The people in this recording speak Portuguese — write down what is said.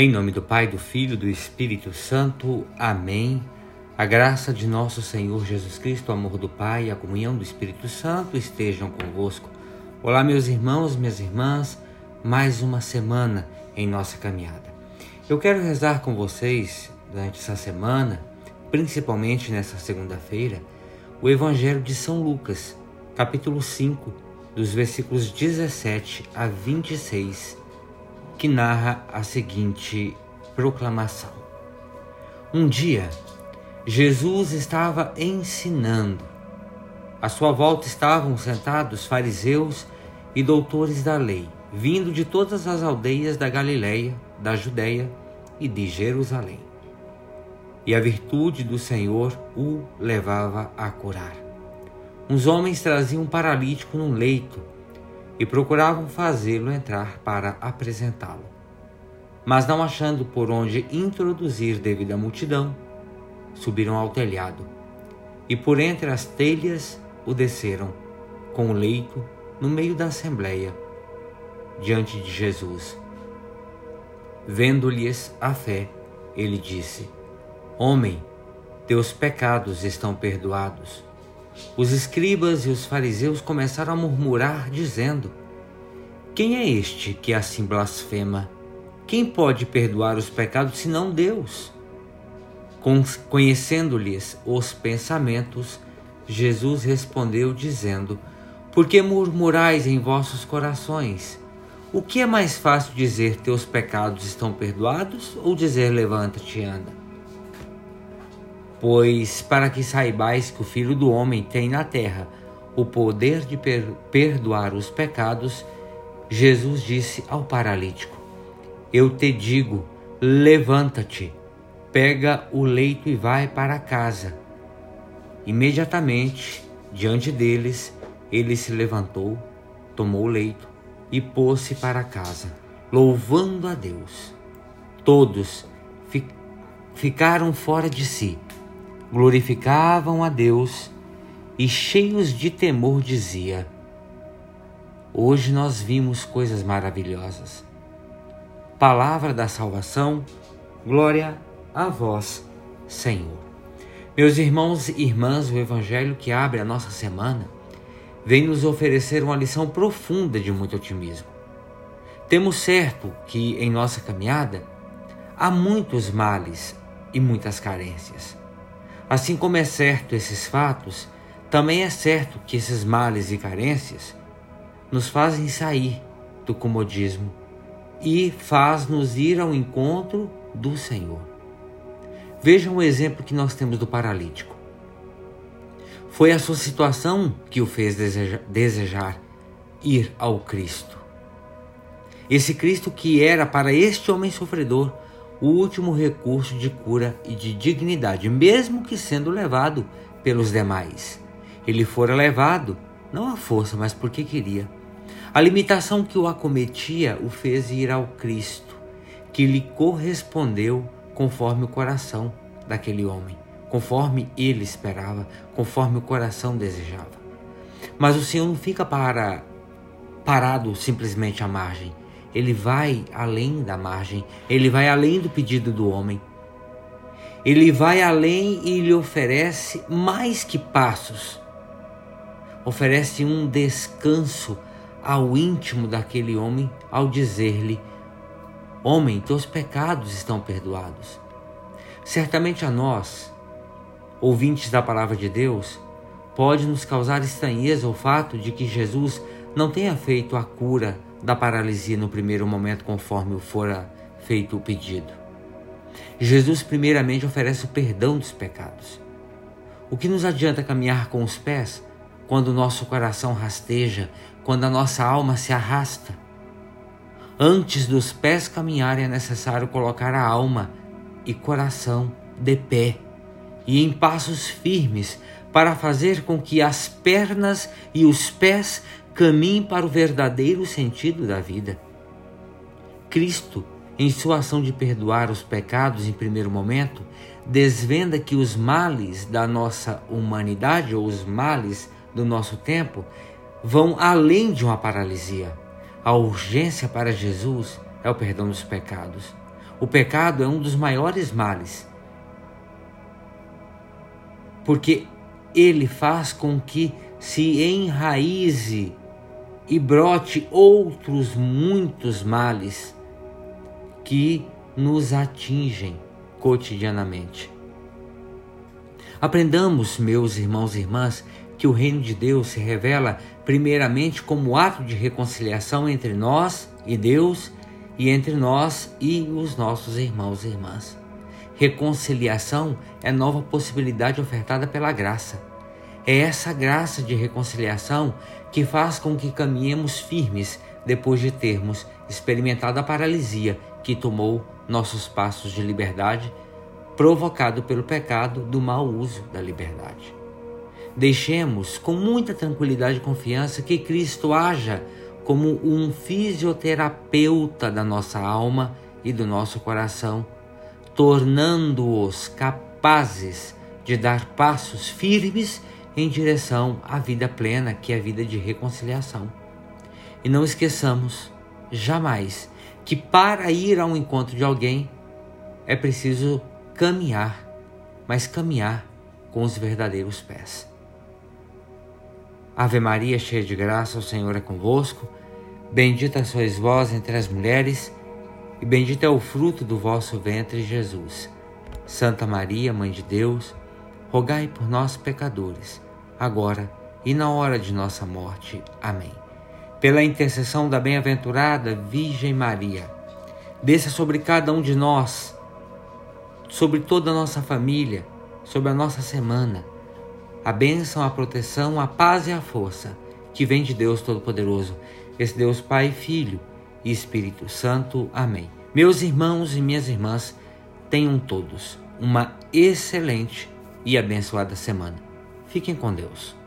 Em nome do Pai, do Filho e do Espírito Santo. Amém. A graça de nosso Senhor Jesus Cristo, o amor do Pai e a comunhão do Espírito Santo estejam convosco. Olá, meus irmãos, minhas irmãs, mais uma semana em nossa caminhada. Eu quero rezar com vocês durante essa semana, principalmente nessa segunda-feira, o Evangelho de São Lucas, capítulo 5, dos versículos 17 a 26 que narra a seguinte proclamação: Um dia, Jesus estava ensinando. À sua volta estavam sentados fariseus e doutores da lei, vindo de todas as aldeias da Galiléia, da Judéia e de Jerusalém. E a virtude do Senhor o levava a curar. Uns homens traziam um paralítico num leito e procuravam fazê-lo entrar para apresentá-lo. Mas não achando por onde introduzir devido à multidão, subiram ao telhado e por entre as telhas o desceram, com o leito no meio da assembleia, diante de Jesus. Vendo-lhes a fé, ele disse: Homem, teus pecados estão perdoados. Os escribas e os fariseus começaram a murmurar, dizendo: Quem é este que assim blasfema? Quem pode perdoar os pecados senão Deus? Conhecendo-lhes os pensamentos, Jesus respondeu, dizendo: Por que murmurais em vossos corações? O que é mais fácil dizer teus pecados estão perdoados ou dizer levanta-te e anda? Pois para que saibais que o Filho do Homem tem na terra o poder de per perdoar os pecados, Jesus disse ao paralítico: Eu te digo, levanta-te, pega o leito e vai para casa. Imediatamente, diante deles, ele se levantou, tomou o leito e pôs-se para casa, louvando a Deus. Todos fi ficaram fora de si glorificavam a Deus e, cheios de temor, dizia: Hoje nós vimos coisas maravilhosas. Palavra da salvação, glória a vós, Senhor. Meus irmãos e irmãs, o Evangelho que abre a nossa semana vem nos oferecer uma lição profunda de muito otimismo. Temos certo que em nossa caminhada há muitos males e muitas carências. Assim como é certo esses fatos, também é certo que esses males e carências nos fazem sair do comodismo e faz-nos ir ao encontro do Senhor. Vejam o exemplo que nós temos do paralítico. Foi a sua situação que o fez desejar, desejar ir ao Cristo. Esse Cristo que era para este homem sofredor o último recurso de cura e de dignidade, mesmo que sendo levado pelos demais. Ele fora levado, não à força, mas porque queria. A limitação que o acometia o fez ir ao Cristo, que lhe correspondeu conforme o coração daquele homem, conforme ele esperava, conforme o coração desejava. Mas o Senhor não fica para parado simplesmente à margem ele vai além da margem, ele vai além do pedido do homem. Ele vai além e lhe oferece mais que passos. Oferece um descanso ao íntimo daquele homem ao dizer-lhe: Homem, teus pecados estão perdoados. Certamente a nós, ouvintes da palavra de Deus, pode nos causar estranheza o fato de que Jesus não tenha feito a cura da paralisia no primeiro momento, conforme fora feito o pedido. Jesus, primeiramente, oferece o perdão dos pecados. O que nos adianta caminhar com os pés quando o nosso coração rasteja, quando a nossa alma se arrasta? Antes dos pés caminharem, é necessário colocar a alma e coração de pé e em passos firmes para fazer com que as pernas e os pés caminhem para o verdadeiro sentido da vida. Cristo, em sua ação de perdoar os pecados em primeiro momento, desvenda que os males da nossa humanidade ou os males do nosso tempo vão além de uma paralisia. A urgência para Jesus é o perdão dos pecados. O pecado é um dos maiores males, porque ele faz com que se enraize e brote outros muitos males que nos atingem cotidianamente. Aprendamos, meus irmãos e irmãs, que o reino de Deus se revela primeiramente como ato de reconciliação entre nós e Deus e entre nós e os nossos irmãos e irmãs. Reconciliação é nova possibilidade ofertada pela graça. É essa graça de reconciliação que faz com que caminhemos firmes depois de termos experimentado a paralisia que tomou nossos passos de liberdade, provocado pelo pecado do mau uso da liberdade. Deixemos com muita tranquilidade e confiança que Cristo haja como um fisioterapeuta da nossa alma e do nosso coração, tornando-os capazes de dar passos firmes em direção à vida plena, que é a vida de reconciliação. E não esqueçamos jamais que para ir ao encontro de alguém é preciso caminhar, mas caminhar com os verdadeiros pés. Ave Maria, cheia de graça, o Senhor é convosco. Bendita sois vós entre as mulheres, e bendito é o fruto do vosso ventre, Jesus. Santa Maria, Mãe de Deus, rogai por nós, pecadores, agora e na hora de nossa morte. Amém pela intercessão da bem-aventurada Virgem Maria, desça sobre cada um de nós, sobre toda a nossa família, sobre a nossa semana, a bênção, a proteção, a paz e a força que vem de Deus Todo-Poderoso, esse Deus Pai, Filho e Espírito Santo. Amém. Meus irmãos e minhas irmãs, tenham todos uma excelente e abençoada semana. Fiquem com Deus.